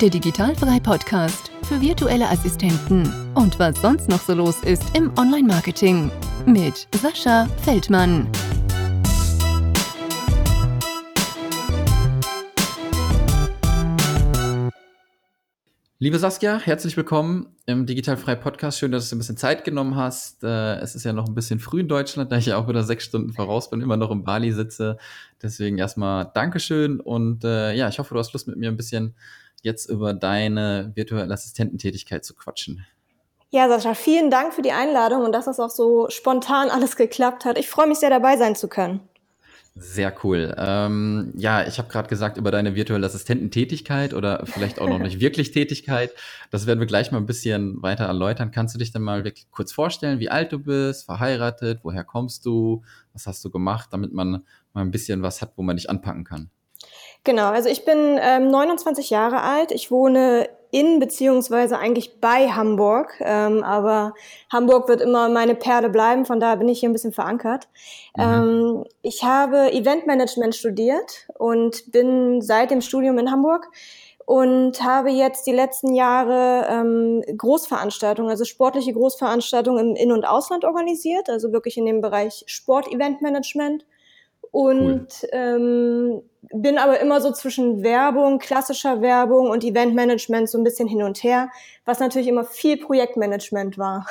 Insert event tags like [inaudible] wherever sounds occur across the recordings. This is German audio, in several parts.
der Digitalfrei Podcast für virtuelle Assistenten und was sonst noch so los ist im Online-Marketing mit Sascha Feldmann. Liebe Saskia, herzlich willkommen im Digitalfrei Podcast. Schön, dass du ein bisschen Zeit genommen hast. Äh, es ist ja noch ein bisschen früh in Deutschland, da ich ja auch wieder sechs Stunden voraus bin, immer noch in Bali sitze. Deswegen erstmal Dankeschön und äh, ja, ich hoffe, du hast Lust mit mir ein bisschen jetzt über deine virtuelle Assistententätigkeit zu quatschen. Ja, Sascha, vielen Dank für die Einladung und dass das auch so spontan alles geklappt hat. Ich freue mich sehr dabei sein zu können. Sehr cool. Ähm, ja, ich habe gerade gesagt über deine virtuelle Assistententätigkeit oder vielleicht auch noch nicht [laughs] wirklich Tätigkeit. Das werden wir gleich mal ein bisschen weiter erläutern. Kannst du dich dann mal wirklich kurz vorstellen, wie alt du bist, verheiratet, woher kommst du, was hast du gemacht, damit man mal ein bisschen was hat, wo man dich anpacken kann? Genau, also ich bin ähm, 29 Jahre alt. Ich wohne in beziehungsweise eigentlich bei Hamburg, ähm, aber Hamburg wird immer meine Perle bleiben, von daher bin ich hier ein bisschen verankert. Mhm. Ähm, ich habe Eventmanagement studiert und bin seit dem Studium in Hamburg und habe jetzt die letzten Jahre ähm, Großveranstaltungen, also sportliche Großveranstaltungen im In- und Ausland organisiert, also wirklich in dem Bereich Sport-Eventmanagement und cool. ähm, bin aber immer so zwischen Werbung, klassischer Werbung und Eventmanagement so ein bisschen hin und her, was natürlich immer viel Projektmanagement war.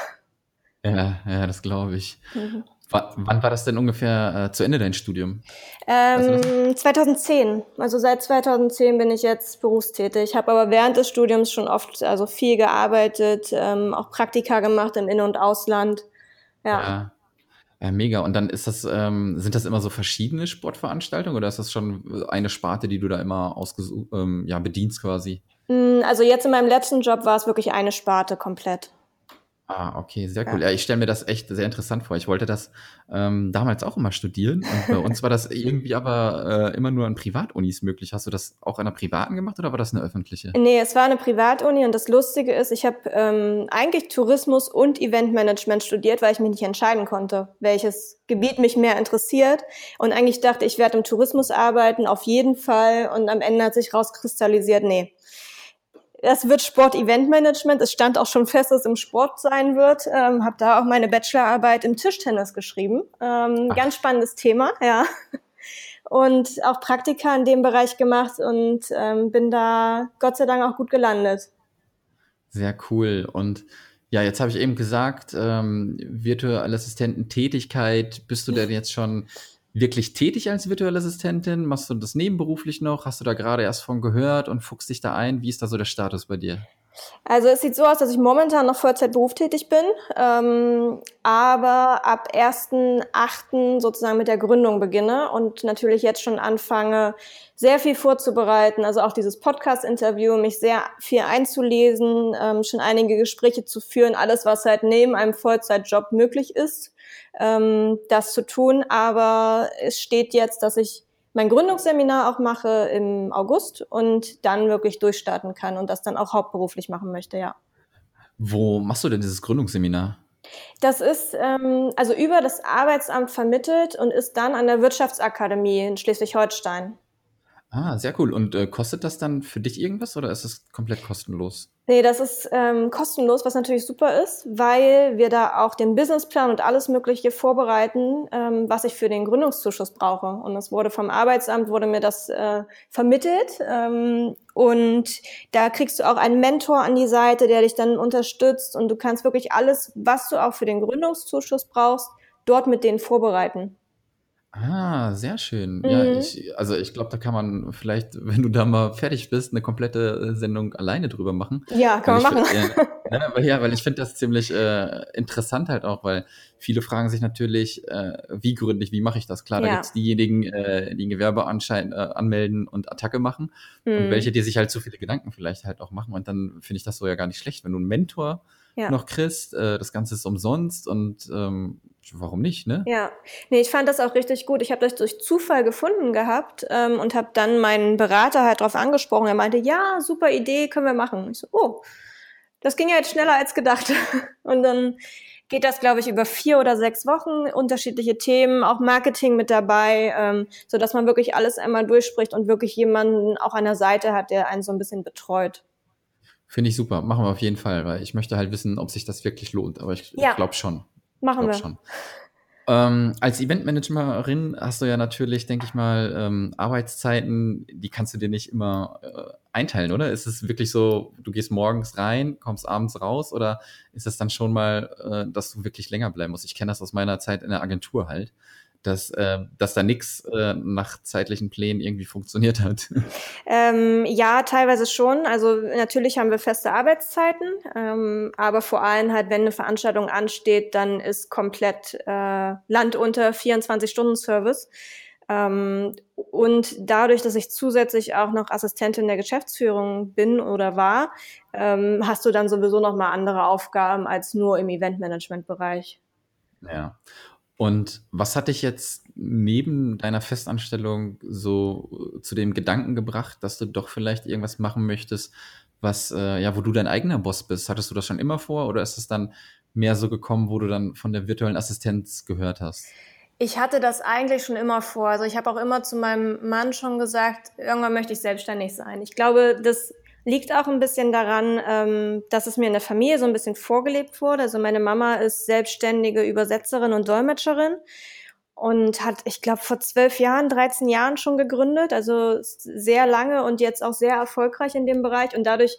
Ja, ja, das glaube ich. Mhm. wann war das denn ungefähr äh, zu Ende dein Studium? Ähm, 2010. Also seit 2010 bin ich jetzt berufstätig. Ich habe aber während des Studiums schon oft also viel gearbeitet, ähm, auch Praktika gemacht im In- und Ausland. ja. ja. Ja, mega. Und dann ist das, ähm, sind das immer so verschiedene Sportveranstaltungen oder ist das schon eine Sparte, die du da immer ähm, ja, bedienst quasi? Mm, also jetzt in meinem letzten Job war es wirklich eine Sparte komplett. Ah, okay, sehr cool. Ja, ja ich stelle mir das echt sehr interessant vor. Ich wollte das ähm, damals auch immer studieren und bei uns war das irgendwie aber äh, immer nur an Privatunis möglich. Hast du das auch an einer privaten gemacht oder war das eine öffentliche? Nee, es war eine Privatuni und das Lustige ist, ich habe ähm, eigentlich Tourismus und Eventmanagement studiert, weil ich mich nicht entscheiden konnte, welches Gebiet mich mehr interessiert und eigentlich dachte, ich werde im Tourismus arbeiten, auf jeden Fall und am Ende hat sich rauskristallisiert, nee das wird Sport-Event-Management. Es stand auch schon fest, dass es im Sport sein wird. Ähm, habe da auch meine Bachelorarbeit im Tischtennis geschrieben. Ähm, ganz spannendes Thema, ja. Und auch Praktika in dem Bereich gemacht und ähm, bin da Gott sei Dank auch gut gelandet. Sehr cool. Und ja, jetzt habe ich eben gesagt, ähm, virtuelle Assistententätigkeit, bist du denn [laughs] jetzt schon wirklich tätig als virtuelle Assistentin? Machst du das nebenberuflich noch? Hast du da gerade erst von gehört und fuchst dich da ein? Wie ist da so der Status bei dir? Also es sieht so aus, dass ich momentan noch Vollzeit berufstätig bin, ähm, aber ab 1.8. sozusagen mit der Gründung beginne und natürlich jetzt schon anfange, sehr viel vorzubereiten, also auch dieses Podcast-Interview, mich sehr viel einzulesen, ähm, schon einige Gespräche zu führen, alles, was halt neben einem Vollzeitjob möglich ist ähm, das zu tun. Aber es steht jetzt, dass ich mein Gründungsseminar auch mache im August und dann wirklich durchstarten kann und das dann auch hauptberuflich machen möchte, ja. Wo machst du denn dieses Gründungsseminar? Das ist ähm, also über das Arbeitsamt vermittelt und ist dann an der Wirtschaftsakademie in Schleswig-Holstein. Ah, sehr cool. Und äh, kostet das dann für dich irgendwas oder ist es komplett kostenlos? Nee, das ist ähm, kostenlos, was natürlich super ist, weil wir da auch den Businessplan und alles Mögliche vorbereiten, ähm, was ich für den Gründungszuschuss brauche. Und es wurde vom Arbeitsamt, wurde mir das äh, vermittelt. Ähm, und da kriegst du auch einen Mentor an die Seite, der dich dann unterstützt. Und du kannst wirklich alles, was du auch für den Gründungszuschuss brauchst, dort mit denen vorbereiten. Ah, sehr schön. Ja, mhm. ich, also ich glaube, da kann man vielleicht, [laughs] wenn du da mal fertig bist, eine komplette äh, Sendung alleine drüber machen. Ja, kann man machen. Find, ja, [laughs] ne, weil, ja, weil ich finde das ziemlich äh, interessant halt auch, weil viele fragen sich natürlich, äh, wie gründlich, wie mache ich das? Klar, da ja. gibt's diejenigen, äh, die ein Gewerbe äh, anmelden und Attacke machen mhm. und welche, die sich halt so viele Gedanken vielleicht halt auch machen. Und dann finde ich das so ja gar nicht schlecht, wenn du einen Mentor ja. noch kriegst. Äh, das Ganze ist umsonst und ähm, warum nicht, ne? Ja, nee, ich fand das auch richtig gut. Ich habe das durch Zufall gefunden gehabt ähm, und habe dann meinen Berater halt drauf angesprochen. Er meinte, ja, super Idee, können wir machen. Ich so, oh, das ging ja jetzt schneller als gedacht. [laughs] und dann geht das, glaube ich, über vier oder sechs Wochen, unterschiedliche Themen, auch Marketing mit dabei, ähm, so dass man wirklich alles einmal durchspricht und wirklich jemanden auch an der Seite hat, der einen so ein bisschen betreut. Finde ich super. Machen wir auf jeden Fall, weil ich möchte halt wissen, ob sich das wirklich lohnt. Aber ich, ja. ich glaube schon. Machen glaub wir. Schon. Ähm, als Eventmanagerin hast du ja natürlich, denke ich mal, ähm, Arbeitszeiten, die kannst du dir nicht immer äh, einteilen, oder? Ist es wirklich so, du gehst morgens rein, kommst abends raus oder ist es dann schon mal, äh, dass du wirklich länger bleiben musst? Ich kenne das aus meiner Zeit in der Agentur halt dass, äh, dass da nichts äh, nach zeitlichen Plänen irgendwie funktioniert hat. [laughs] Ähm, ja, teilweise schon. Also natürlich haben wir feste Arbeitszeiten, ähm, aber vor allem halt, wenn eine Veranstaltung ansteht, dann ist komplett äh, Land unter 24-Stunden-Service. Ähm, und dadurch, dass ich zusätzlich auch noch Assistentin der Geschäftsführung bin oder war, ähm, hast du dann sowieso noch mal andere Aufgaben als nur im Eventmanagement-Bereich. Ja. Und was hat dich jetzt neben deiner Festanstellung so zu dem Gedanken gebracht, dass du doch vielleicht irgendwas machen möchtest, was, äh, ja, wo du dein eigener Boss bist? Hattest du das schon immer vor oder ist es dann mehr so gekommen, wo du dann von der virtuellen Assistenz gehört hast? Ich hatte das eigentlich schon immer vor. Also ich habe auch immer zu meinem Mann schon gesagt, irgendwann möchte ich selbstständig sein. Ich glaube, das Liegt auch ein bisschen daran, ähm, dass es mir in der Familie so ein bisschen vorgelebt wurde. Also meine Mama ist selbstständige Übersetzerin und Dolmetscherin und hat, ich glaube, vor zwölf Jahren, 13 Jahren schon gegründet. Also sehr lange und jetzt auch sehr erfolgreich in dem Bereich. Und dadurch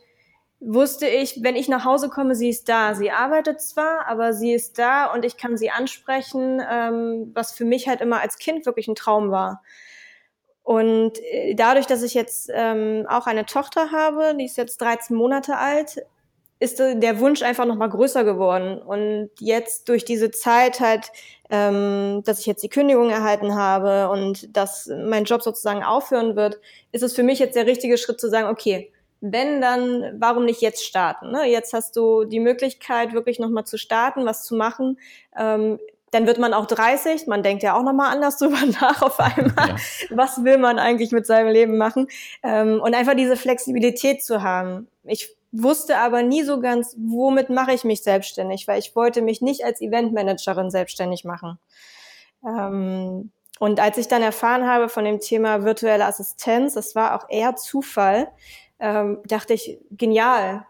wusste ich, wenn ich nach Hause komme, sie ist da. Sie arbeitet zwar, aber sie ist da und ich kann sie ansprechen, ähm, was für mich halt immer als Kind wirklich ein Traum war. Und äh, dadurch, dass ich jetzt ähm, auch eine Tochter habe, die ist jetzt 13 Monate alt, ist der Wunsch einfach noch mal größer geworden. Und jetzt durch diese Zeit halt, ähm, dass ich jetzt die Kündigung erhalten habe und dass mein Job sozusagen aufhören wird, ist es für mich jetzt der richtige Schritt zu sagen, okay, wenn, dann warum nicht jetzt starten? Ne? Jetzt hast du die Möglichkeit, wirklich noch mal zu starten, was zu machen. Ähm, dann wird man auch 30, man denkt ja auch nochmal anders [laughs] drüber nach auf einmal. Ja. Was will man eigentlich mit seinem Leben machen? Ähm, und einfach diese Flexibilität zu haben. Ich wusste aber nie so ganz, womit mache ich mich selbstständig, weil ich wollte mich nicht als Eventmanagerin selbstständig machen. Ähm, und als ich dann erfahren habe von dem Thema virtuelle Assistenz, das war auch eher Zufall, ähm, dachte ich, genial.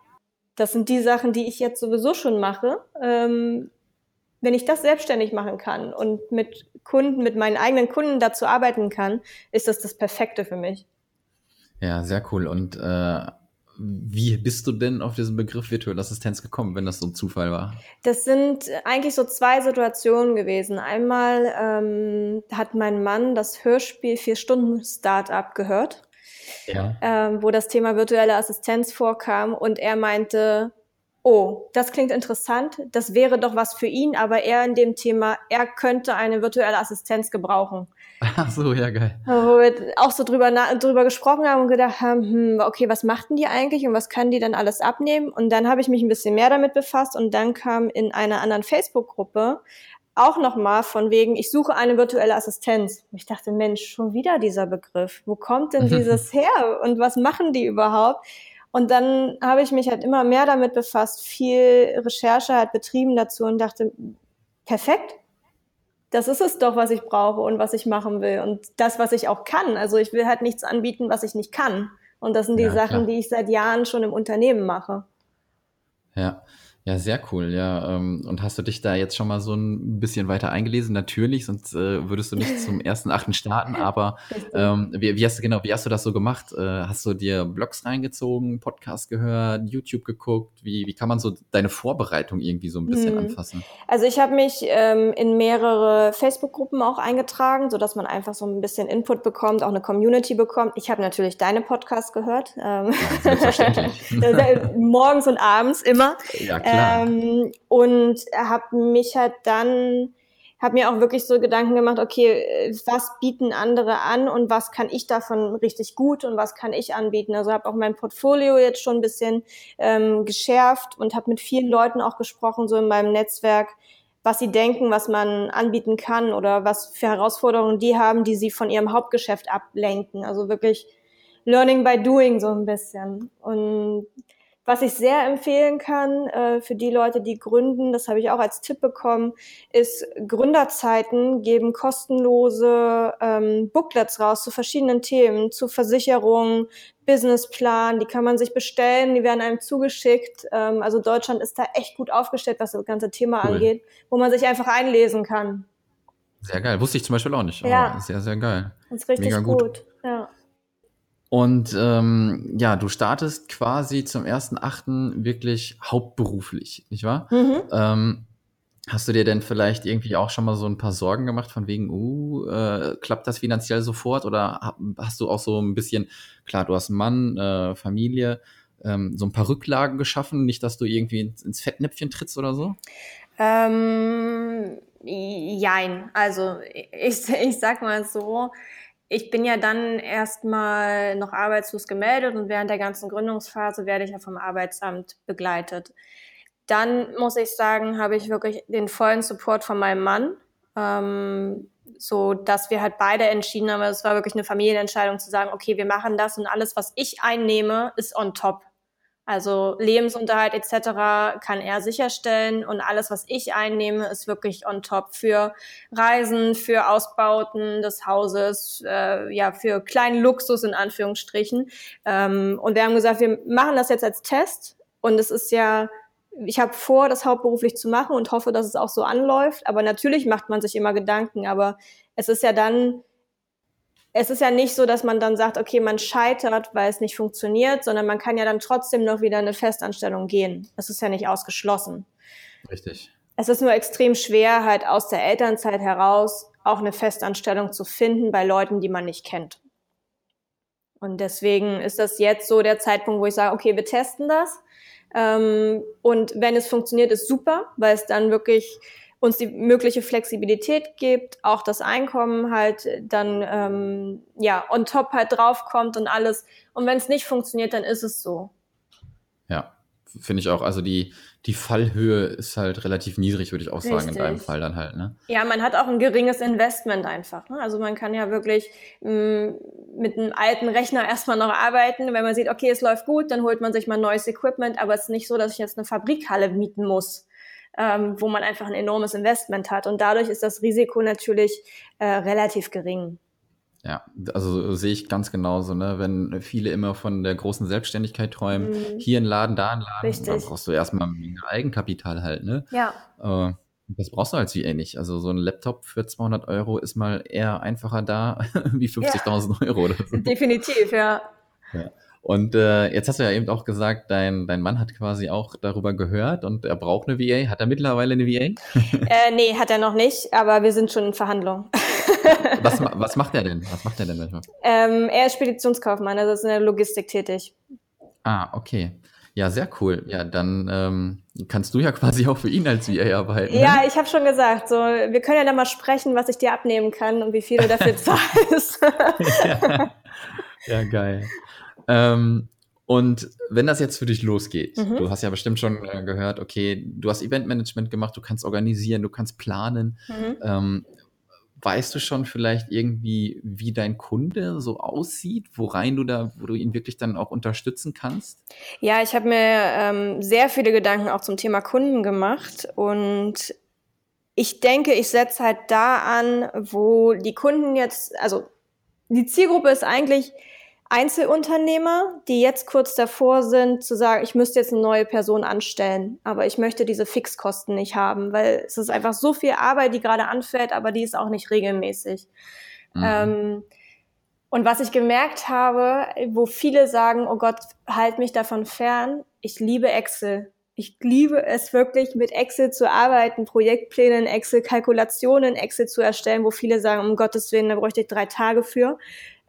Das sind die Sachen, die ich jetzt sowieso schon mache. Ähm, wenn ich das selbstständig machen kann und mit Kunden, mit meinen eigenen Kunden dazu arbeiten kann, ist das das Perfekte für mich. Ja, sehr cool. Und äh, wie bist du denn auf diesen Begriff virtuelle Assistenz gekommen, wenn das so ein Zufall war? Das sind eigentlich so zwei Situationen gewesen. Einmal ähm, hat mein Mann das Hörspiel Vier Stunden Startup gehört, ja. ähm, wo das Thema virtuelle Assistenz vorkam und er meinte, oh, das klingt interessant, das wäre doch was für ihn, aber er in dem Thema, er könnte eine virtuelle Assistenz gebrauchen. [laughs] Ach so, ja, geil. Wo wir auch so drüber, drüber gesprochen haben und gedacht haben, hm, okay, was machten die eigentlich und was können die dann alles abnehmen? Und dann habe ich mich ein bisschen mehr damit befasst und dann kam in einer anderen Facebook-Gruppe auch nochmal von wegen, ich suche eine virtuelle Assistenz. Ich dachte, Mensch, schon wieder dieser Begriff. Wo kommt denn [laughs] dieses her und was machen die überhaupt? Und dann habe ich mich halt immer mehr damit befasst, viel Recherche halt betrieben dazu und dachte, perfekt, das ist es doch, was ich brauche und was ich machen will und das, was ich auch kann. Also ich will halt nichts anbieten, was ich nicht kann. Und das sind die ja, Sachen, klar. die ich seit Jahren schon im Unternehmen mache. Ja, ja, sehr cool, ja. Ähm, und hast du dich da jetzt schon mal so ein bisschen weiter eingelesen? Natürlich, sonst äh, würdest du nicht zum ersten Achten starten, [laughs] aber ähm, wie, wie, hast du genau, wie hast du das so gemacht? Äh, hast du dir Blogs reingezogen, Podcast gehört, YouTube geguckt? Wie, wie kann man so deine Vorbereitung irgendwie so ein bisschen hm. anfassen? Also ich habe mich ähm, in mehrere Facebook-Gruppen auch eingetragen, sodass man einfach so ein bisschen Input bekommt, auch eine Community bekommt. Ich habe natürlich deine Podcasts gehört. Ähm, ja, selbstverständlich. [laughs] Morgens und abends immer. Ja, klar. Ähm, und habe mich halt dann, habe mir auch wirklich so Gedanken gemacht, okay, was bieten andere an und was kann ich davon richtig gut und was kann ich anbieten. Also habe auch mein Portfolio jetzt schon ein bisschen ähm, geschärft und habe mit vielen Leuten auch gesprochen, so in meinem Netzwerk, was sie denken, was man anbieten kann oder was für Herausforderungen die haben, die sie von ihrem Hauptgeschäft ablenken. Also wirklich Learning by Doing so ein bisschen. Und Was ich sehr empfehlen kann äh, für die Leute, die gründen, das habe ich auch als Tipp bekommen, ist Gründerzeiten geben kostenlose ähm, Booklets raus zu verschiedenen Themen, zu Versicherungen, Businessplan, die kann man sich bestellen, die werden einem zugeschickt. Ähm, also Deutschland ist da echt gut aufgestellt, was das ganze Thema cool. angeht, wo man sich einfach einlesen kann. Sehr geil. Wusste ich zum Beispiel auch nicht. Ja. sehr, sehr geil. Das ist richtig Mega gut. gut. Ja. Und ähm, ja, du startest quasi zum 1.8. wirklich hauptberuflich, nicht wahr? Mhm. Ähm, hast du dir denn vielleicht irgendwie auch schon mal so ein paar Sorgen gemacht von wegen, uh, äh, klappt das finanziell sofort? Oder hast du auch so ein bisschen, klar, du hast einen Mann, äh, Familie, ähm, so ein paar Rücklagen geschaffen, nicht, dass du irgendwie ins, ins Fettnäpfchen trittst oder so? Ähm, jein. Also ich, ich sag mal so, ich bin ja dann erstmal noch arbeitslos gemeldet und während der ganzen Gründungsphase werde ich ja vom Arbeitsamt begleitet. Dann muss ich sagen, habe ich wirklich den vollen Support von meinem Mann, ähm, so dass wir halt beide entschieden haben. Es war wirklich eine Familienentscheidung zu sagen, okay, wir machen das und alles, was ich einnehme, ist on top. Also Lebensunterhalt etc. kann er sicherstellen und alles, was ich einnehme, ist wirklich on top für Reisen, für Ausbauten des Hauses, äh, ja für kleinen Luxus in Anführungsstrichen. Ähm, und wir haben gesagt, wir machen das jetzt als Test und es ist ja ich habe vor, das hauptberuflich zu machen und hoffe, dass es auch so anläuft. Aber natürlich macht man sich immer Gedanken. Aber es ist ja dann es ist ja nicht so, dass man dann sagt, okay, man scheitert, weil es nicht funktioniert, sondern man kann ja dann trotzdem noch wieder eine Festanstellung gehen. Das ist ja nicht ausgeschlossen. Richtig. Es ist nur extrem schwer, halt aus der Elternzeit heraus auch eine Festanstellung zu finden bei Leuten, die man nicht kennt. Und deswegen ist das jetzt so der Zeitpunkt, wo ich sage, okay, wir testen das. Ähm, und wenn es funktioniert, ist super, weil es dann wirklich uns die mögliche Flexibilität gibt, auch das Einkommen halt dann ähm, ja on top halt draufkommt und alles. Und wenn es nicht funktioniert, dann ist es so. Ja, finde ich auch. Also die, die Fallhöhe ist halt relativ niedrig, würde ich auch sagen, Richtig. in deinem Fall dann halt. Ne? Ja, man hat auch ein geringes Investment einfach. Ne? Also man kann ja wirklich mh, mm, mit einem alten Rechner erstmal noch arbeiten. Wenn man sieht, okay, es läuft gut, dann holt man sich mal neues Equipment, aber es ist nicht so, dass ich jetzt eine Fabrikhalle mieten muss ähm, wo man einfach ein enormes Investment hat. Und dadurch ist das Risiko natürlich äh, relativ gering. Ja, also sehe ich ganz genauso, ne? Wenn viele immer von der großen Selbstständigkeit träumen, mhm. hier ein Laden, da ein Laden, Richtig. dann brauchst du erstmal Eigenkapital halt, ne? Ja. Äh, das brauchst du als VA nicht. Also so ein Laptop für 200 Euro ist mal eher einfacher da [laughs] wie 50.000 ja. Euro oder so. Definitiv, ja. ja. Und äh, jetzt hast du ja eben auch gesagt, dein, dein Mann hat quasi auch darüber gehört und er braucht eine VA. Hat er mittlerweile eine VA? [laughs] äh, nee, hat er noch nicht, aber wir sind schon in Verhandlungen. [laughs] was, was macht er denn? Was macht er denn manchmal? Ähm, er ist Speditionskaufmann, also ist in der Logistik tätig. Ah, okay. Ja, sehr cool. Ja, dann ähm, kannst du ja quasi auch für ihn als VA arbeiten. Ne? Ja, ich habe schon gesagt, so wir können ja dann mal sprechen, was ich dir abnehmen kann und wie viel du dafür [laughs] zahlst. ja. ja, geil. Ähm, und wenn das jetzt für dich losgeht, mhm. du hast ja bestimmt schon äh, gehört, okay, du hast Eventmanagement gemacht, du kannst organisieren, du kannst planen. Mhm. Ähm, weißt du schon vielleicht irgendwie, wie dein Kunde so aussieht, worein du da, wo du ihn wirklich dann auch unterstützen kannst? Ja, ich habe mir ähm, sehr viele Gedanken auch zum Thema Kunden gemacht und ich denke, ich setze halt da an, wo die Kunden jetzt, also die Zielgruppe ist eigentlich Einzelunternehmer, die jetzt kurz davor sind, zu sagen, ich müsste jetzt eine neue Person anstellen, aber ich möchte diese Fixkosten nicht haben, weil es ist einfach so viel Arbeit, die gerade anfällt, aber die ist auch nicht regelmäßig. Mhm. Ähm, und was ich gemerkt habe, wo viele sagen, oh Gott, halt mich davon fern, ich liebe Excel. Ich liebe es wirklich, mit Excel zu arbeiten, Projektpläne in Excel, Kalkulationen in Excel zu erstellen, wo viele sagen, um Gottes Willen, da bräuchte ich drei Tage für.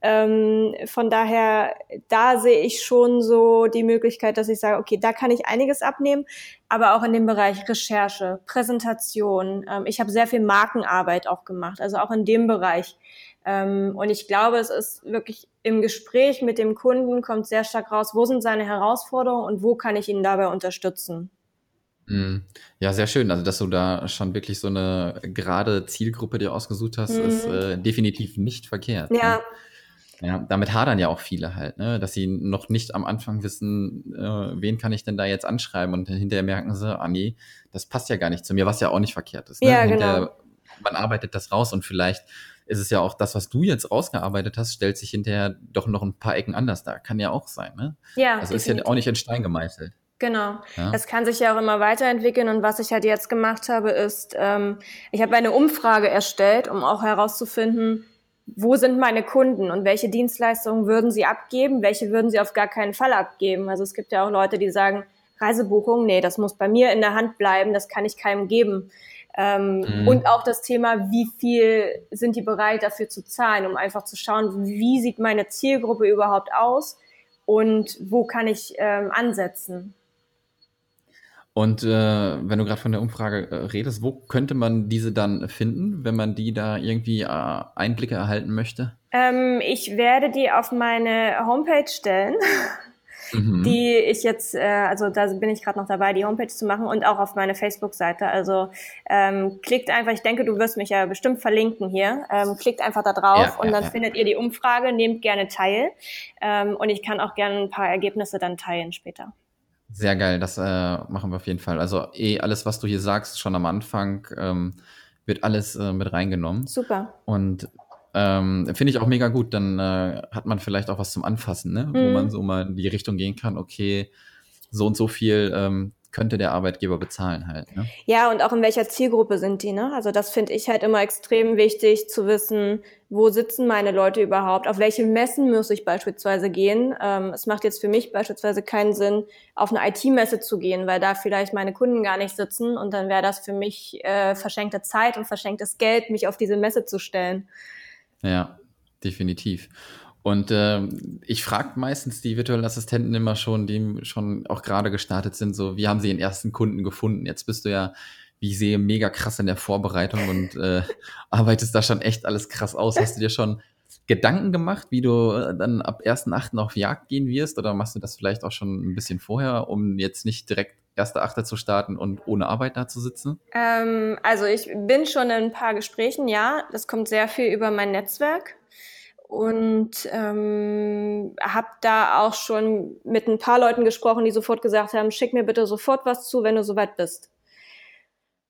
Ähm, von daher, da sehe ich schon so die Möglichkeit, dass ich sage, okay, da kann ich einiges abnehmen, aber auch in dem Bereich Recherche, Präsentation. Ähm, ich habe sehr viel Markenarbeit auch gemacht, also auch in dem Bereich. Ähm, und ich glaube, es ist wirklich im Gespräch mit dem Kunden kommt sehr stark raus, wo sind seine Herausforderungen und wo kann ich ihn dabei unterstützen. Mhm. Ja, sehr schön. Also, dass du da schon wirklich so eine gerade Zielgruppe dir ausgesucht hast, mhm. ist äh, definitiv nicht verkehrt. Ja, ne? Ja, damit hadern ja auch viele halt, ne? dass sie noch nicht am Anfang wissen, äh, wen kann ich denn da jetzt anschreiben und hinterher merken sie, ah nee, das passt ja gar nicht zu mir, was ja auch nicht verkehrt ist. Ne? Ja, genau. Man arbeitet das raus und vielleicht ist es ja auch das, was du jetzt rausgearbeitet hast, stellt sich hinterher doch noch ein paar Ecken anders dar. Kann ja auch sein, ne? Ja. Also definitiv. ist ja auch nicht in Stein gemeißelt. Genau. Ja. Es kann sich ja auch immer weiterentwickeln. Und was ich halt jetzt gemacht habe, ist, ähm, ich habe eine Umfrage erstellt, um auch herauszufinden, wo sind meine Kunden und welche Dienstleistungen würden sie abgeben, welche würden sie auf gar keinen Fall abgeben. Also es gibt ja auch Leute, die sagen, Reisebuchung, nee, das muss bei mir in der Hand bleiben, das kann ich keinem geben. Ähm, mhm. Und auch das Thema, wie viel sind die bereit dafür zu zahlen, um einfach zu schauen, wie sieht meine Zielgruppe überhaupt aus und wo kann ich ähm, ansetzen. Und äh, wenn du gerade von der Umfrage äh, redest, wo könnte man diese dann finden, wenn man die da irgendwie äh, Einblicke erhalten möchte? Ähm, ich werde die auf meine Homepage stellen. Mhm. die ich jetzt, äh, also da bin ich gerade noch dabei, die Homepage zu machen und auch auf meine Facebook-Seite. Also ähm, klickt einfach, ich denke, du wirst mich ja bestimmt verlinken hier. Ähm, klickt einfach da drauf ja, und ja, dann ja. findet ihr die Umfrage, nehmt gerne teil ähm, und ich kann auch gerne ein paar Ergebnisse dann teilen später. Sehr geil, das äh, machen wir auf jeden Fall. Also eh alles, was du hier sagst, schon am Anfang, ähm, wird alles äh, mit reingenommen. Super. Und ähm, finde ich auch mega gut. Dann äh, hat man vielleicht auch was zum Anfassen, ne? Mhm. wo man so mal in die Richtung gehen kann, okay, so und so viel ähm, könnte der Arbeitgeber bezahlen halt. Ne? Ja, und auch in welcher Zielgruppe sind die, ne? Also das finde ich halt immer extrem wichtig zu wissen, wo sitzen meine Leute überhaupt, auf welche Messen muss ich beispielsweise gehen. Ähm, es macht jetzt für mich beispielsweise keinen Sinn, auf eine IT-Messe zu gehen, weil da vielleicht meine Kunden gar nicht sitzen und dann wäre das für mich äh, verschenkte Zeit und verschenktes Geld, mich auf diese Messe zu stellen. Ja, definitiv. Und äh, ich frage meistens die virtuellen Assistenten immer schon, die schon auch gerade gestartet sind, so, wie haben sie ihren ersten Kunden gefunden? Jetzt bist du ja, wie ich sehe, mega krass in der Vorbereitung und [laughs] äh, arbeitest da schon echt alles krass aus. Hast du dir schon Gedanken gemacht, wie du äh, dann ab 1.8. auf Jagd gehen wirst? Oder machst du das vielleicht auch schon ein bisschen vorher, um jetzt nicht direkt 1.8. zu starten und ohne Arbeit da zu sitzen? Ähm, also ich bin schon in ein paar Gesprächen, ja. Das kommt sehr viel über mein Netzwerk und ähm, habe da auch schon mit ein paar Leuten gesprochen, die sofort gesagt haben, schick mir bitte sofort was zu, wenn du soweit bist.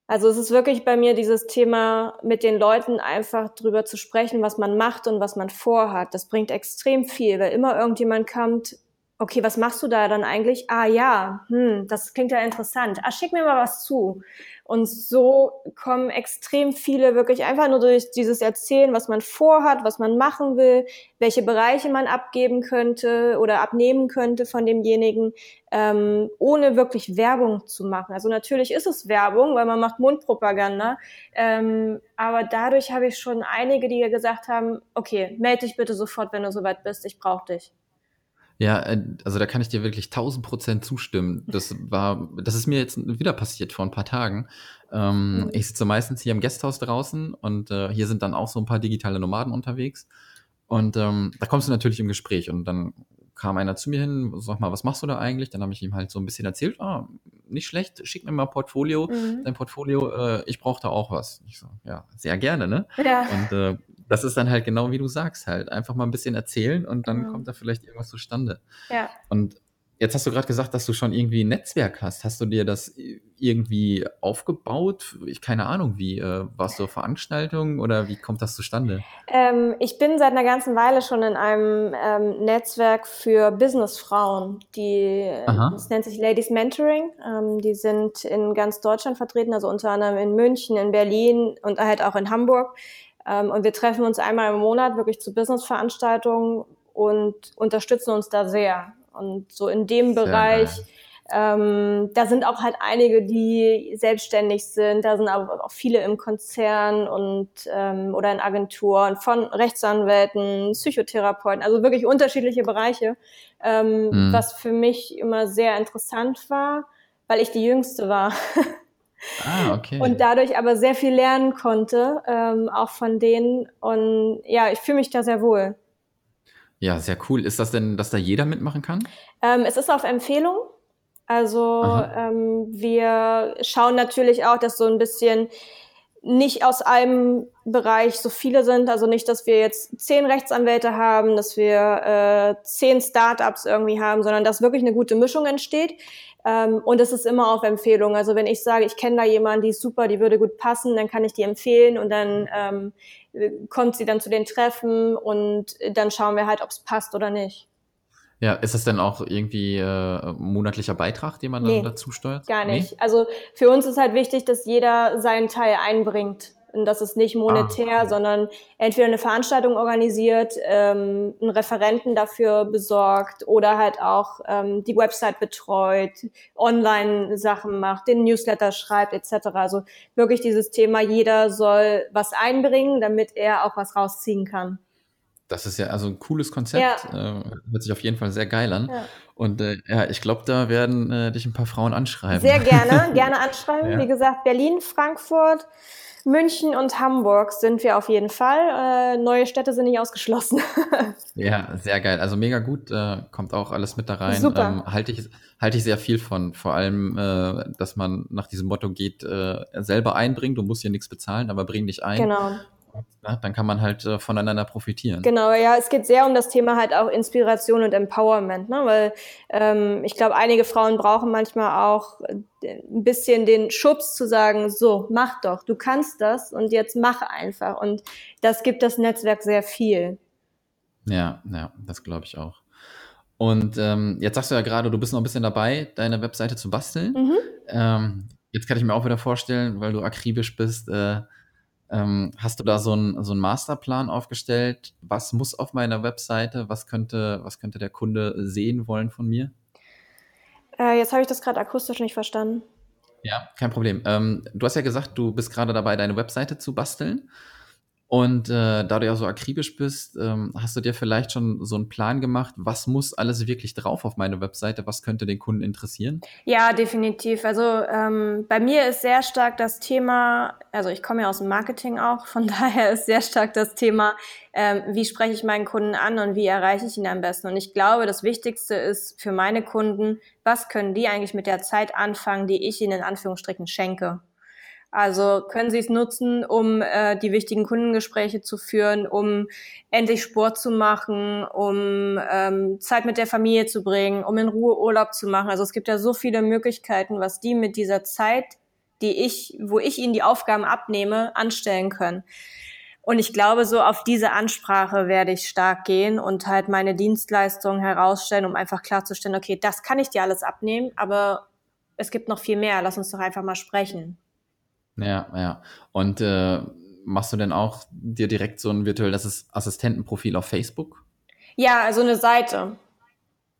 Also es ist wirklich bei mir dieses Thema, mit den Leuten einfach drüber zu sprechen, was man macht und was man vorhat. Das bringt extrem viel, weil immer irgendjemand kommt, okay, was machst du da dann eigentlich? Ah ja, hm, das klingt ja interessant. Ah, schick mir mal was zu. Und so kommen extrem viele wirklich einfach nur durch dieses Erzählen, was man vorhat, was man machen will, welche Bereiche man abgeben könnte oder abnehmen könnte von demjenigen, ähm, ohne wirklich Werbung zu machen. Also natürlich ist es Werbung, weil man macht Mundpropaganda, ähm, aber dadurch habe ich schon einige, die gesagt haben, okay, melde dich bitte sofort, wenn du soweit bist, ich brauche dich. Ja, äh, also da kann ich dir wirklich tausend Prozent zustimmen. Das war, das ist mir jetzt wieder passiert vor ein paar Tagen. Ähm, mhm. Ich sitze meistens hier im Gasthaus draußen und äh, hier sind dann auch so ein paar digitale Nomaden unterwegs. Und ähm, da kommst du natürlich im Gespräch und dann kam einer zu mir hin, sag mal, was machst du da eigentlich? Dann habe ich ihm halt so ein bisschen erzählt, ah, nicht schlecht, schick mir mal Portfolio, mhm. dein Portfolio, äh, ich brauche da auch was. Ich so, ja, sehr gerne, ne? Ja. Und äh, das ist dann halt genau wie du sagst halt. Einfach mal ein bisschen erzählen und dann mhm. kommt da vielleicht irgendwas zustande. Ja. Und jetzt hast du gerade gesagt, dass du schon irgendwie ein Netzwerk hast. Hast du dir das irgendwie aufgebaut? Ich keine Ahnung, wie äh, warst du auf Veranstaltungen oder wie kommt das zustande? Ähm, ich bin seit einer ganzen Weile schon in einem ähm, Netzwerk für Businessfrauen, die Aha. das nennt sich Ladies Mentoring. Ähm, die sind in ganz Deutschland vertreten, also unter anderem in München, in Berlin und halt auch in Hamburg. Ähm, und wir treffen uns einmal im Monat wirklich zu Business-Veranstaltungen und unterstützen uns da sehr. Und so in dem sehr Bereich, ähm, da sind auch halt einige, die selbstständig sind, da sind aber auch viele im Konzern und ähm, oder in Agenturen von Rechtsanwälten, Psychotherapeuten, also wirklich unterschiedliche Bereiche, ähm, mhm. was für mich immer sehr interessant war, weil ich die Jüngste war. [laughs] Ah, okay. Und dadurch aber sehr viel lernen konnte, ähm, auch von denen. Und ja, ich fühle mich da sehr wohl. Ja, sehr cool. Ist das denn, dass da jeder mitmachen kann? Ähm, es ist auf Empfehlung. Also ähm, wir schauen natürlich auch, dass so ein bisschen nicht aus einem Bereich so viele sind. Also nicht, dass wir jetzt zehn Rechtsanwälte haben, dass wir äh, zehn Startups irgendwie haben, sondern dass wirklich eine gute Mischung entsteht. Ähm, und es ist immer auf Empfehlung. Also wenn ich sage, ich kenne da jemanden, die ist super, die würde gut passen, dann kann ich die empfehlen und dann ähm, kommt sie dann zu den Treffen und dann schauen wir halt, ob es passt oder nicht. Ja, ist das denn auch irgendwie äh, monatlicher Beitrag, den man nee, dann dazu steuert? Gar nicht. Nee? Also für uns ist halt wichtig, dass jeder seinen Teil einbringt. Und das ist nicht monetär, ah. sondern entweder eine Veranstaltung organisiert, ähm, einen Referenten dafür besorgt oder halt auch ähm, die Website betreut, Online-Sachen macht, den Newsletter schreibt etc. Also wirklich dieses Thema, jeder soll was einbringen, damit er auch was rausziehen kann. Das ist ja also ein cooles Konzept. Ja. Äh, hört sich auf jeden Fall sehr geil an. Ja. Und äh, ja, ich glaube, da werden äh, dich ein paar Frauen anschreiben. Sehr gerne, [laughs] gerne anschreiben. Ja. Wie gesagt, Berlin, Frankfurt, München und Hamburg sind wir auf jeden Fall. Äh, neue Städte sind nicht ausgeschlossen. [laughs] ja, sehr geil. Also mega gut. Äh, kommt auch alles mit da rein. Super. Ähm, halte ich, halte ich sehr viel von. Vor allem, äh, dass man nach diesem Motto geht, äh, selber einbringen. Du musst hier nichts bezahlen, aber bring dich ein. Genau. Ja, dann kann man halt äh, voneinander profitieren. Genau, ja, es geht sehr um das Thema halt auch Inspiration und Empowerment, ne? weil ähm, ich glaube, einige Frauen brauchen manchmal auch äh, ein bisschen den Schubs zu sagen, so, mach doch, du kannst das und jetzt mach einfach. Und das gibt das Netzwerk sehr viel. Ja, ja, das glaube ich auch. Und ähm, jetzt sagst du ja gerade, du bist noch ein bisschen dabei, deine Webseite zu basteln. Mhm. Ähm, jetzt kann ich mir auch wieder vorstellen, weil du akribisch bist, äh, ähm, hast du da so einen so Masterplan aufgestellt? Was muss auf meiner Webseite? Was könnte, was könnte der Kunde sehen wollen von mir? Äh, jetzt habe ich das gerade akustisch nicht verstanden. Ja, kein Problem. Ähm, du hast ja gesagt, du bist gerade dabei, deine Webseite zu basteln. Und äh, da du ja so akribisch bist, ähm, hast du dir vielleicht schon so einen Plan gemacht, was muss alles wirklich drauf auf meine Webseite? Was könnte den Kunden interessieren? Ja, definitiv. Also ähm, bei mir ist sehr stark das Thema, also ich komme ja aus dem Marketing auch, von [laughs] daher ist sehr stark das Thema, ähm, wie spreche ich meinen Kunden an und wie erreiche ich ihn am besten. Und ich glaube, das Wichtigste ist für meine Kunden, was können die eigentlich mit der Zeit anfangen, die ich ihnen in Anführungsstrichen schenke. Also können Sie es nutzen, um äh, die wichtigen Kundengespräche zu führen, um endlich Sport zu machen, um ähm, Zeit mit der Familie zu bringen, um in Ruhe Urlaub zu machen. Also es gibt ja so viele Möglichkeiten, was die mit dieser Zeit, die ich, wo ich ihnen die Aufgaben abnehme, anstellen können. Und ich glaube, so auf diese Ansprache werde ich stark gehen und halt meine Dienstleistungen herausstellen, um einfach klarzustellen, okay, das kann ich dir alles abnehmen, aber es gibt noch viel mehr. Lass uns doch einfach mal sprechen. Ja, ja. Und äh, machst du denn auch dir direkt so ein virtuelles Assistentenprofil auf Facebook? Ja, also eine Seite.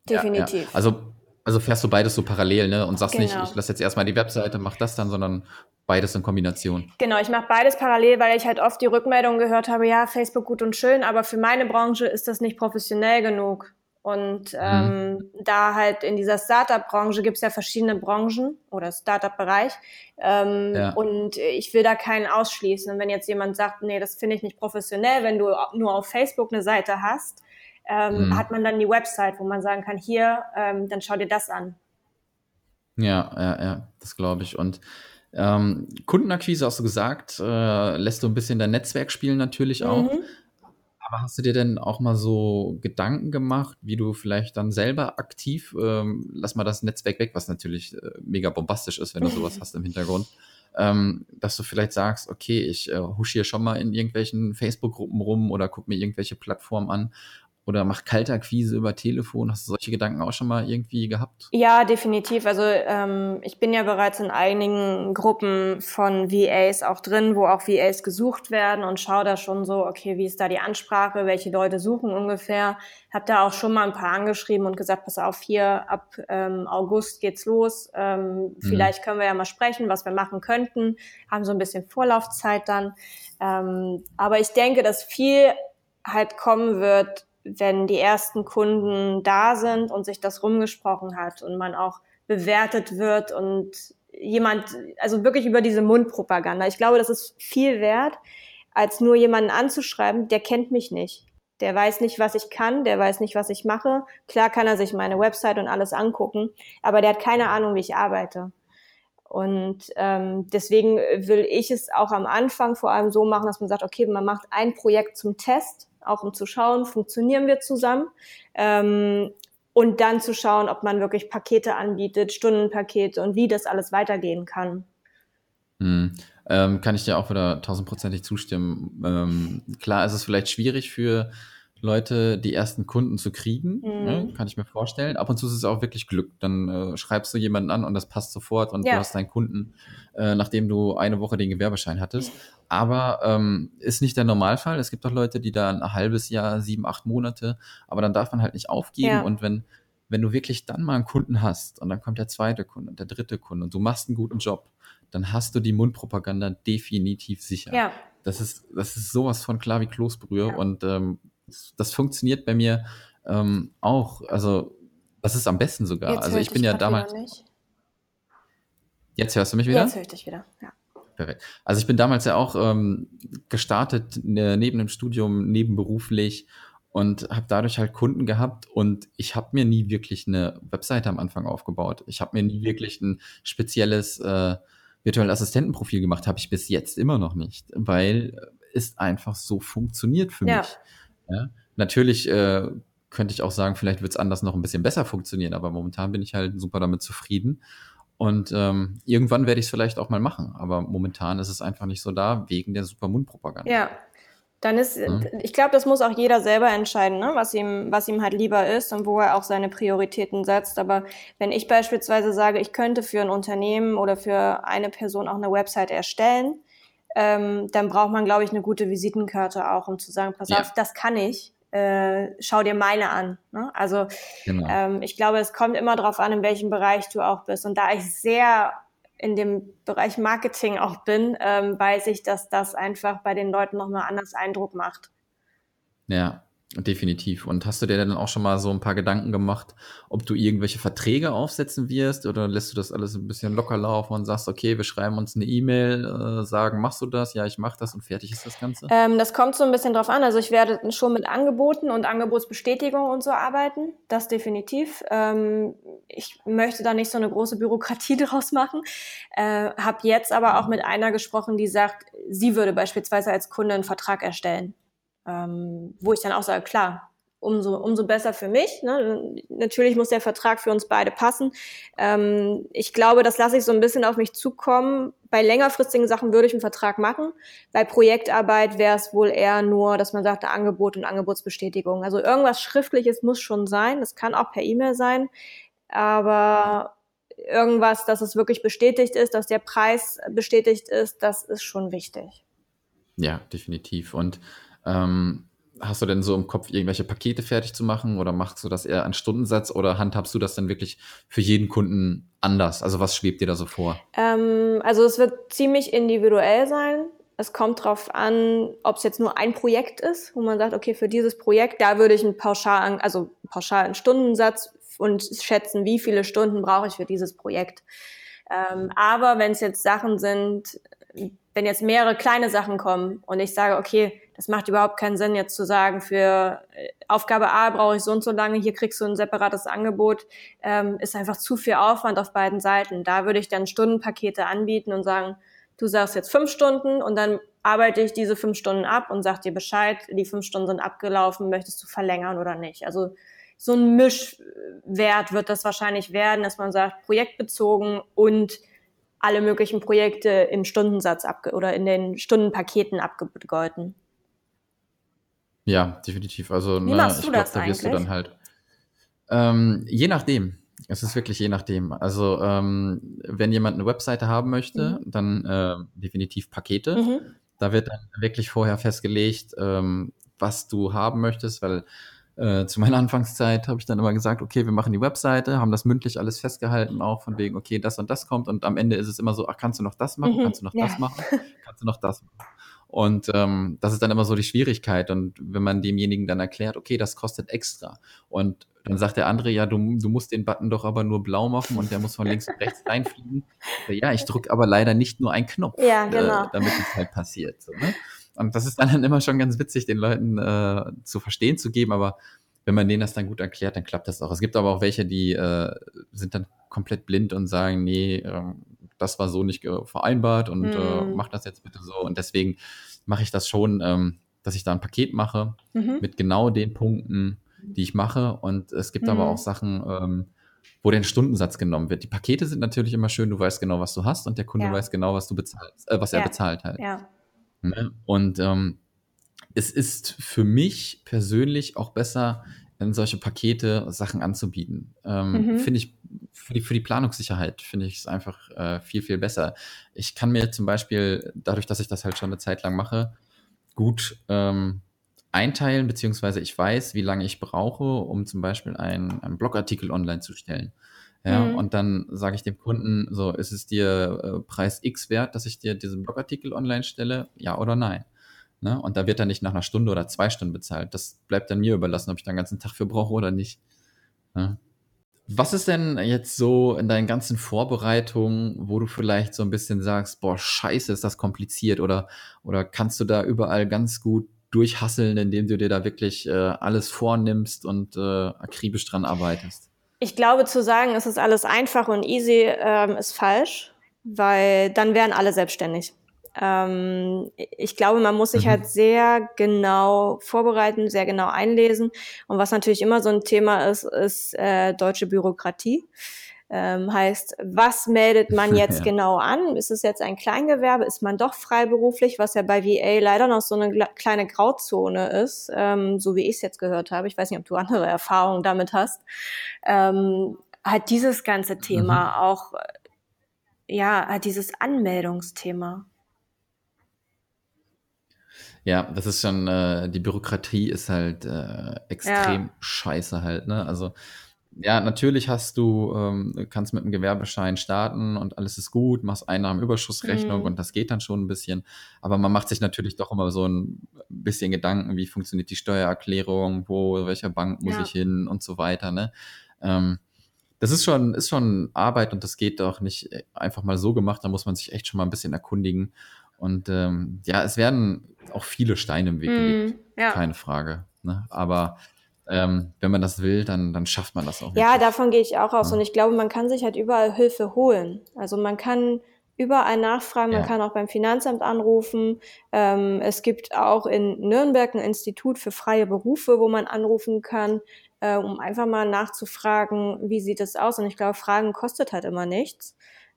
Definitiv. Ja, ja. Also, also fährst du beides so parallel, ne? Und sagst genau. nicht, ich lasse jetzt erstmal die Webseite, mach das dann, sondern beides in Kombination. Genau, ich mache beides parallel, weil ich halt oft die Rückmeldung gehört habe, ja, Facebook gut und schön, aber für meine Branche ist das nicht professionell genug. Und mhm. ähm, mhm. da halt in dieser Startup-Branche gibt es ja verschiedene Branchen oder Startup-Bereich. Ähm, ja. Und ich will da keinen ausschließen. Und wenn jetzt jemand sagt, nee, das finde ich nicht professionell, wenn du nur auf Facebook eine Seite hast, ähm, mhm. hat man dann die Website, wo man sagen kann, hier, ähm, dann schau dir das an. Ja, ja, ja, das glaube ich. Und ähm, Kundenakquise hast du gesagt, äh, lässt du ein bisschen dein Netzwerk spielen natürlich auch. Mhm. Aber hast du dir denn auch mal so Gedanken gemacht, wie du vielleicht dann selber aktiv, ähm, lass mal das Netzwerk weg, was natürlich äh, mega bombastisch ist, wenn du sowas [laughs] hast im Hintergrund, ähm, dass du vielleicht sagst, okay, ich äh, husch hier schon mal in irgendwelchen Facebook-Gruppen rum oder guck mir irgendwelche Plattformen an oder mach Kaltakquise über Telefon. Hast du solche Gedanken auch schon mal irgendwie gehabt? Ja, definitiv. Also ähm, ich bin ja bereits in einigen Gruppen von VAs auch drin, wo auch VAs gesucht werden und schaue da schon so, okay, wie ist da die Ansprache, welche Leute suchen ungefähr. Hab da auch schon mal ein paar angeschrieben und gesagt, pass auf, hier ab ähm, August geht's los. Ähm, mhm. Vielleicht können wir ja mal sprechen, was wir machen könnten. Haben so ein bisschen Vorlaufzeit dann. Ähm, aber ich denke, dass viel halt kommen wird wenn die ersten Kunden da sind und sich das rumgesprochen hat und man auch bewertet wird und jemand, also wirklich über diese Mundpropaganda. Ich glaube, das ist viel wert, als nur jemanden anzuschreiben, der kennt mich nicht. Der weiß nicht, was ich kann, der weiß nicht, was ich mache. Klar kann er sich meine Website und alles angucken, aber der hat keine Ahnung, wie ich arbeite. Und ähm, deswegen will ich es auch am Anfang vor allem so machen, dass man sagt, okay, man macht ein Projekt zum Test, auch um zu schauen, funktionieren wir zusammen. Ähm, und dann zu schauen, ob man wirklich Pakete anbietet, Stundenpakete und wie das alles weitergehen kann. Hm. Ähm, kann ich dir auch wieder tausendprozentig zustimmen. Ähm, klar ist es vielleicht schwierig für Leute, die ersten Kunden zu kriegen, mhm. ne, kann ich mir vorstellen. Ab und zu ist es auch wirklich Glück. Dann äh, schreibst du jemanden an und das passt sofort und ja. du hast deinen Kunden, äh, nachdem du eine Woche den Gewerbeschein hattest. Aber ähm, ist nicht der Normalfall. Es gibt auch Leute, die da ein halbes Jahr, sieben, acht Monate, aber dann darf man halt nicht aufgeben. Ja. Und wenn, wenn du wirklich dann mal einen Kunden hast und dann kommt der zweite Kunde und der dritte Kunde und du machst einen guten Job, dann hast du die Mundpropaganda definitiv sicher. Ja. Das ist, das ist sowas von klar wie Kloßbrühe ja. und ähm, das funktioniert bei mir ähm, auch. Also, das ist am besten sogar. Jetzt also, ich bin ja damals. Jetzt hörst du mich wieder? Jetzt höre ich dich wieder, ja. Perfekt. Also ich bin damals ja auch ähm, gestartet ne, neben dem Studium, nebenberuflich und habe dadurch halt Kunden gehabt und ich habe mir nie wirklich eine Webseite am Anfang aufgebaut. Ich habe mir nie wirklich ein spezielles äh, virtuelle Assistentenprofil gemacht, habe ich bis jetzt immer noch nicht, weil es einfach so funktioniert für ja. mich. Ja? Natürlich äh, könnte ich auch sagen, vielleicht wird es anders noch ein bisschen besser funktionieren, aber momentan bin ich halt super damit zufrieden. Und ähm, irgendwann werde ich es vielleicht auch mal machen, aber momentan ist es einfach nicht so da, wegen der super Mundpropaganda. Ja, dann ist, ja. ich glaube, das muss auch jeder selber entscheiden, ne? was, ihm, was ihm halt lieber ist und wo er auch seine Prioritäten setzt. Aber wenn ich beispielsweise sage, ich könnte für ein Unternehmen oder für eine Person auch eine Website erstellen, ähm, dann braucht man, glaube ich, eine gute Visitenkarte auch, um zu sagen, pass ja. auf, das kann ich. Äh, schau dir meine an. Ne? Also genau. ähm, ich glaube, es kommt immer darauf an, in welchem Bereich du auch bist. Und da ich sehr in dem Bereich Marketing auch bin, ähm, weiß ich, dass das einfach bei den Leuten nochmal anders Eindruck macht. Ja, Definitiv. Und hast du dir dann auch schon mal so ein paar Gedanken gemacht, ob du irgendwelche Verträge aufsetzen wirst oder lässt du das alles ein bisschen locker laufen und sagst, okay, wir schreiben uns eine E-Mail, äh, sagen, machst du das? Ja, ich mach das und fertig ist das Ganze? Ähm, das kommt so ein bisschen drauf an. Also ich werde schon mit Angeboten und Angebotsbestätigung und so arbeiten. Das definitiv. Ähm, ich möchte da nicht so eine große Bürokratie [laughs] draus machen. Äh, hab jetzt aber auch mit einer gesprochen, die sagt, sie würde beispielsweise als Kunde einen Vertrag erstellen ähm, wo ich dann auch sage, klar, umso, umso besser für mich. Ne? Natürlich muss der Vertrag für uns beide passen. Ähm, ich glaube, das lasse ich so ein bisschen auf mich zukommen. Bei längerfristigen Sachen würde ich einen Vertrag machen. Bei Projektarbeit wäre es wohl eher nur, dass man sagt, Angebot und Angebotsbestätigung. Also irgendwas Schriftliches muss schon sein. Das kann auch per E-Mail sein. Aber irgendwas, dass es wirklich bestätigt ist, dass der Preis bestätigt ist, das ist schon wichtig. Ja, definitiv. Und ähm, hast du denn so im Kopf, irgendwelche Pakete fertig zu machen oder machst du das eher an Stundensatz oder handhabst du das dann wirklich für jeden Kunden anders? Also was schwebt dir da so vor? Ähm, also es wird ziemlich individuell sein. Es kommt darauf an, ob es jetzt nur ein Projekt ist, wo man sagt, okay, für dieses Projekt, da würde ich einen pauschalen, also pauschalen Stundensatz und schätzen, wie viele Stunden brauche ich für dieses Projekt. Ähm, aber wenn es jetzt Sachen sind, wenn jetzt mehrere kleine Sachen kommen und ich sage, okay, das macht überhaupt keinen Sinn, jetzt zu sagen, für äh, Aufgabe A brauche ich so und so lange, hier kriegst du ein separates Angebot, ähm, ist einfach zu viel Aufwand auf beiden Seiten. Da würde ich dann Stundenpakete anbieten und sagen, du sagst jetzt fünf Stunden und dann arbeite ich diese fünf Stunden ab und sag dir Bescheid, die fünf Stunden sind abgelaufen, möchtest du verlängern oder nicht. Also so ein Mischwert wird das wahrscheinlich werden, dass man sagt, projektbezogen und alle möglichen Projekte im Stundensatz abge oder in den Stundenpaketen abgegolten. Ja, definitiv. Also, Wie ne, machst du ich glaube, da wirst du dann halt. Ähm, je nachdem. Es ist wirklich je nachdem. Also, ähm, wenn jemand eine Webseite haben möchte, mhm. dann äh, definitiv Pakete. Mhm. Da wird dann wirklich vorher festgelegt, ähm, was du haben möchtest, weil äh, zu meiner [laughs] Anfangszeit habe ich dann immer gesagt, okay, wir machen die Webseite, haben das mündlich alles festgehalten, auch von wegen, okay, das und das kommt und am Ende ist es immer so, ach, kannst du noch das machen, mhm. kannst du noch ja. das machen, [laughs] kannst du noch das machen. Und ähm, das ist dann immer so die Schwierigkeit. Und wenn man demjenigen dann erklärt, okay, das kostet extra. Und dann sagt der andere, ja, du, du musst den Button doch aber nur blau machen und der muss von links und rechts reinfliegen. [laughs] Ja, ich drücke aber leider nicht nur einen Knopf, ja, genau. äh, damit es halt passiert. So, ne? Und das ist dann immer schon ganz witzig, den Leuten äh, zu verstehen zu geben, aber wenn man denen das dann gut erklärt, dann klappt das auch. Es gibt aber auch welche, die äh, sind dann komplett blind und sagen, nee, äh, das war so nicht vereinbart und äh, mhm. äh, mach das jetzt bitte so. Und deswegen mache ich das schon, ähm, dass ich da ein Paket mache mhm. mit genau den Punkten, die ich mache. Und es gibt mhm. aber auch Sachen, ähm, wo der Stundensatz genommen wird. Die Pakete sind natürlich immer schön, du weißt genau, was du hast und der Kunde ja. weiß genau, was du bezahlst, äh, was ja. er bezahlt halt. Ja. Ne? Und ähm, es ist für mich persönlich auch besser, in solche Pakete Sachen anzubieten. Ähm, mhm. Finde ich für die, für die Planungssicherheit finde ich es einfach äh, viel, viel besser. Ich kann mir zum Beispiel, dadurch, dass ich das halt schon eine Zeit lang mache, gut ähm, einteilen, beziehungsweise ich weiß, wie lange ich brauche, um zum Beispiel einen, einen Blogartikel online zu stellen. Ja, mhm. und dann sage ich dem Kunden, so, ist es dir äh, Preis X wert, dass ich dir diesen Blogartikel online stelle? Ja oder nein? Ne? Und da wird er nicht nach einer Stunde oder zwei Stunden bezahlt. Das bleibt dann mir überlassen, ob ich da einen ganzen Tag für brauche oder nicht. Ne? Was ist denn jetzt so in deinen ganzen Vorbereitungen, wo du vielleicht so ein bisschen sagst, boah, scheiße, ist das kompliziert oder, oder kannst du da überall ganz gut durchhasseln, indem du dir da wirklich äh, alles vornimmst und äh, akribisch dran arbeitest? Ich glaube, zu sagen, es ist alles einfach und easy, ähm, ist falsch, weil dann wären alle selbstständig. Ähm, ich glaube, man muss sich mhm. halt sehr genau vorbereiten, sehr genau einlesen. Und was natürlich immer so ein Thema ist, ist äh, deutsche Bürokratie. Ähm, heißt, was meldet man [laughs] jetzt ja. genau an? Ist es jetzt ein Kleingewerbe? Ist man doch freiberuflich, was ja bei VA leider noch so eine kleine Grauzone ist, ähm, so wie ich es jetzt gehört habe. Ich weiß nicht, ob du andere Erfahrungen damit hast. Ähm, hat dieses ganze Thema mhm. auch, ja, hat dieses Anmeldungsthema. Ja, das ist schon, äh, die Bürokratie ist halt äh, extrem ja. scheiße halt, ne? Also ja, natürlich hast du, ähm, kannst mit einem Gewerbeschein starten und alles ist gut, machst Einnahmenüberschussrechnung mhm. und das geht dann schon ein bisschen. Aber man macht sich natürlich doch immer so ein bisschen Gedanken, wie funktioniert die Steuererklärung, wo, welcher Bank muss ja. ich hin und so weiter, ne? Ähm, das ist schon, ist schon Arbeit und das geht doch nicht einfach mal so gemacht, da muss man sich echt schon mal ein bisschen erkundigen. Und ähm, ja, es werden auch viele Steine im Weg gelegt, mm, ja. keine Frage. Ne? Aber ähm, wenn man das will, dann, dann schafft man das auch. Ja, wirklich. davon gehe ich auch aus. Ja. Und ich glaube, man kann sich halt überall Hilfe holen. Also man kann überall nachfragen, man ja. kann auch beim Finanzamt anrufen. Ähm, es gibt auch in Nürnberg ein Institut für freie Berufe, wo man anrufen kann, äh, um einfach mal nachzufragen, wie sieht es aus. Und ich glaube, Fragen kostet halt immer nichts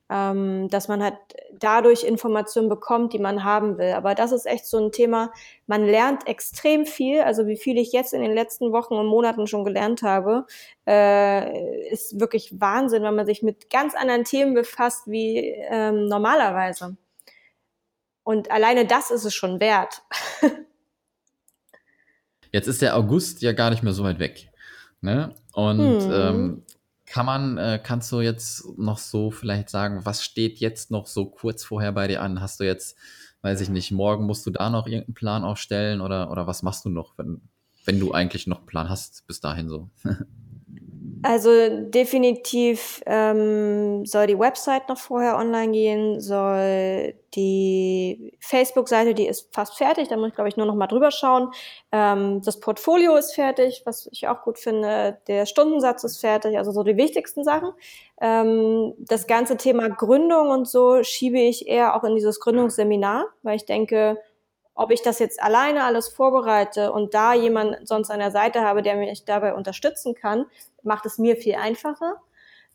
ähm, dass man halt dadurch Informationen bekommt, die man haben will. Aber das ist echt so ein Thema, man lernt extrem viel, also wie viel ich jetzt in den letzten Wochen und Monaten schon gelernt habe, äh, ist wirklich Wahnsinn, wenn man sich mit ganz anderen Themen befasst wie ähm, normalerweise. Und alleine das ist es schon wert. Jetzt ist der August ja gar nicht mehr so weit weg. Ne? Und hm. ähm, kann man, äh, kannst du jetzt noch so vielleicht sagen, was steht jetzt noch so kurz vorher bei dir an? Hast du jetzt, weiß ich nicht, morgen musst du da noch irgendeinen Plan aufstellen oder, oder was machst du noch, wenn, wenn du eigentlich noch einen Plan hast bis dahin so? [laughs] Also definitiv ähm, soll die Website noch vorher online gehen, soll die Facebook-Seite, die ist fast fertig, da muss ich glaube ich nur noch mal drüber schauen. Ähm, das Portfolio ist fertig, was ich auch gut finde. Der Stundensatz ist fertig, also so die wichtigsten Sachen. Ähm, das ganze Thema Gründung und so schiebe ich eher auch in dieses Gründungsseminar, weil ich denke, ob ich das jetzt alleine alles vorbereite und da jemand sonst an der Seite habe, der mich dabei unterstützen kann, macht es mir viel einfacher.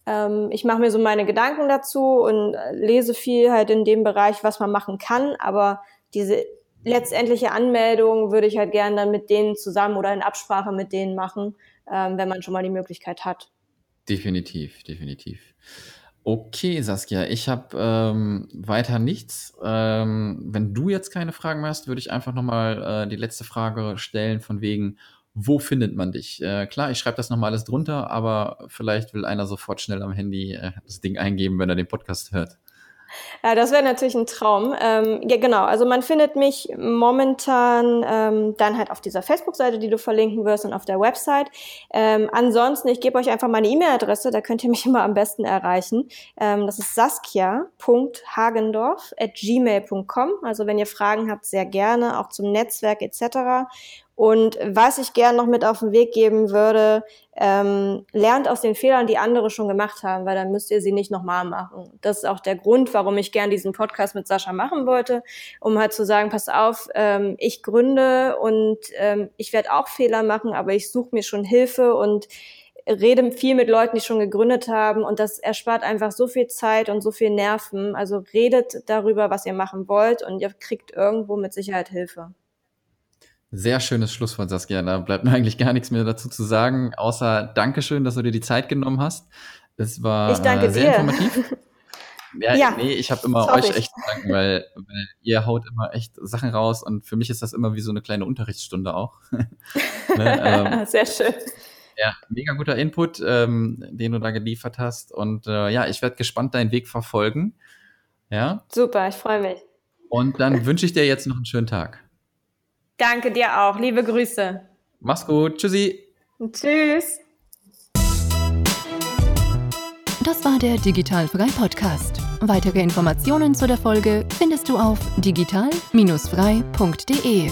Ähm, ich mache mir so meine Gedanken dazu und lese viel halt in dem Bereich, was man machen kann, aber diese letztendliche Anmeldung würde ich halt gerne dann mit denen zusammen oder in Absprache mit denen machen, ähm, wenn man schon mal die Möglichkeit hat. Definitiv, definitiv. Okay, Saskia, ich habe ähm, weiter nichts. Ähm, wenn du jetzt keine Fragen mehr hast, würde ich einfach nochmal äh, die letzte Frage stellen von wegen, wo findet man dich? Äh, klar, ich schreibe das nochmal alles drunter, aber vielleicht will einer sofort schnell am Handy äh, das Ding eingeben, wenn er den Podcast hört. Ja, das wäre natürlich ein Traum. Ähm, ja, genau. Also man findet mich momentan ähm, dann halt auf dieser Facebook-Seite, die du verlinken wirst und auf der Website. Ähm, ansonsten, ich gebe euch einfach meine E-Mail-Adresse, da könnt ihr mich [laughs] immer am besten erreichen. Ähm, das ist saskia.hagendorf at gmail.com. Also wenn ihr Fragen habt, sehr gerne, auch zum Netzwerk etc. Und was ich gern noch mit auf den Weg geben würde, ähm, lernt aus den Fehlern, die andere schon gemacht haben, weil dann müsst ihr sie nicht nochmal machen. Das ist auch der Grund, warum ich gern diesen Podcast mit Sascha machen wollte, um halt zu sagen, pass auf, ähm, ich gründe und ähm, ich werde auch Fehler machen, aber ich suche mir schon Hilfe und rede viel mit Leuten, die schon gegründet haben und das erspart einfach so viel Zeit und so viel Nerven. Also redet darüber, was ihr machen wollt und ihr kriegt irgendwo mit Sicherheit Hilfe. Sehr schönes Schlusswort, Saskia. Da bleibt mir eigentlich gar nichts mehr dazu zu sagen, außer Dankeschön, dass du dir die Zeit genommen hast. Es war ich danke äh, sehr dir. informativ. [laughs] Ja, ja, nee, ich habe immer euch ich. echt zu danken, weil, weil, ihr haut immer echt Sachen raus und für mich ist das immer wie so eine kleine Unterrichtsstunde auch. [laughs] ne, ähm, [laughs] Sehr schön. Ja, mega guter Input, ähm, den du da geliefert hast. Und äh, ja, ich werde gespannt deinen Weg verfolgen. Ja. Super, ich freue mich. Und dann wünsche ich dir jetzt noch einen schönen Tag. Danke dir auch. Liebe Grüße. Mach's gut. Tschüssi. Tschüss. Das war der Digitalfrei Podcast. Weitere Informationen zu der Folge findest du auf digital-frei.de.